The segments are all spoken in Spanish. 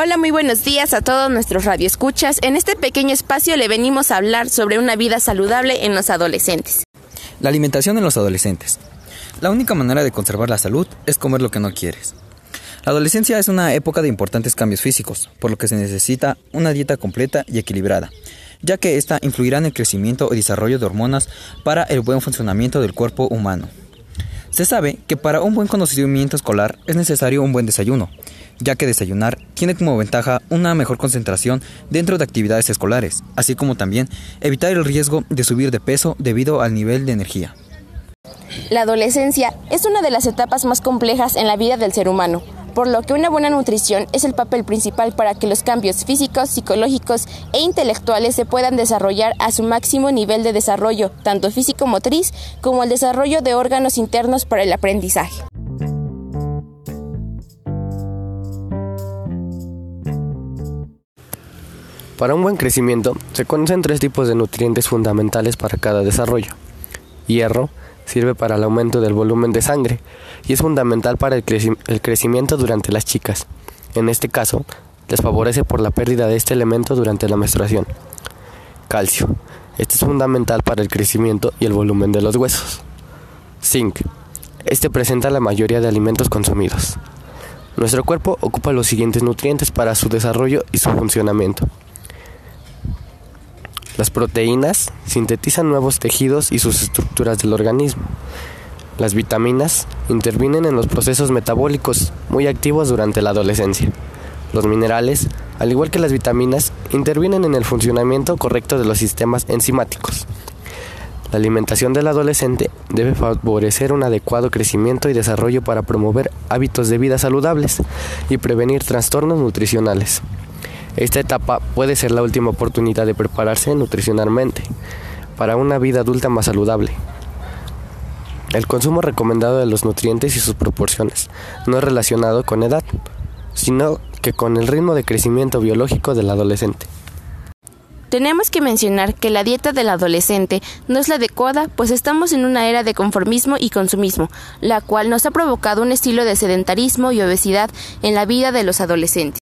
Hola, muy buenos días a todos nuestros radioescuchas. En este pequeño espacio le venimos a hablar sobre una vida saludable en los adolescentes. La alimentación en los adolescentes. La única manera de conservar la salud es comer lo que no quieres. La adolescencia es una época de importantes cambios físicos, por lo que se necesita una dieta completa y equilibrada, ya que esta influirá en el crecimiento y desarrollo de hormonas para el buen funcionamiento del cuerpo humano. Se sabe que para un buen conocimiento escolar es necesario un buen desayuno, ya que desayunar tiene como ventaja una mejor concentración dentro de actividades escolares, así como también evitar el riesgo de subir de peso debido al nivel de energía. La adolescencia es una de las etapas más complejas en la vida del ser humano, por lo que una buena nutrición es el papel principal para que los cambios físicos, psicológicos e intelectuales se puedan desarrollar a su máximo nivel de desarrollo, tanto físico-motriz como el desarrollo de órganos internos para el aprendizaje. Para un buen crecimiento se conocen tres tipos de nutrientes fundamentales para cada desarrollo. Hierro sirve para el aumento del volumen de sangre y es fundamental para el, crecimiento durante las chicas. En este caso, les favorece por la pérdida de este elemento durante la menstruación. Calcio. Este es fundamental para el crecimiento y el volumen de los huesos. Zinc. Este presenta la mayoría de alimentos consumidos. Nuestro cuerpo ocupa los siguientes nutrientes para su desarrollo y su funcionamiento. Las proteínas sintetizan nuevos tejidos y sus estructuras del organismo. Las vitaminas intervienen en los procesos metabólicos muy activos durante la adolescencia. Los minerales, al igual que las vitaminas, intervienen en el funcionamiento correcto de los sistemas enzimáticos. La alimentación del adolescente debe favorecer un adecuado crecimiento y desarrollo para promover hábitos de vida saludables y prevenir trastornos nutricionales. Esta etapa puede ser la última oportunidad de prepararse nutricionalmente para una vida adulta más saludable. El consumo recomendado de los nutrientes y sus proporciones no es relacionado con edad, sino que con el ritmo de crecimiento biológico del adolescente. Tenemos que mencionar que la dieta del adolescente no es la adecuada, pues estamos en una era de conformismo y consumismo, la cual nos ha provocado un estilo de sedentarismo y obesidad en la vida de los adolescentes.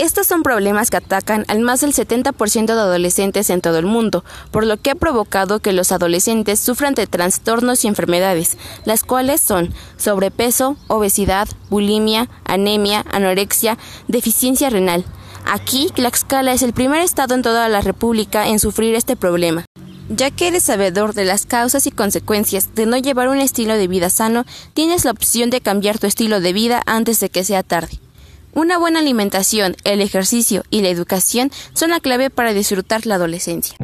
Estos son problemas que atacan al más del 70% de adolescentes en todo el mundo, por lo que ha provocado que los adolescentes sufran de trastornos y enfermedades, las cuales son sobrepeso, obesidad, bulimia, anemia, anorexia, deficiencia renal. Aquí, Tlaxcala es el primer estado en toda la República en sufrir este problema. Ya que eres sabedor de las causas y consecuencias de no llevar un estilo de vida sano, tienes la opción de cambiar tu estilo de vida antes de que sea tarde. Una buena alimentación, el ejercicio y la educación son la clave para disfrutar la adolescencia.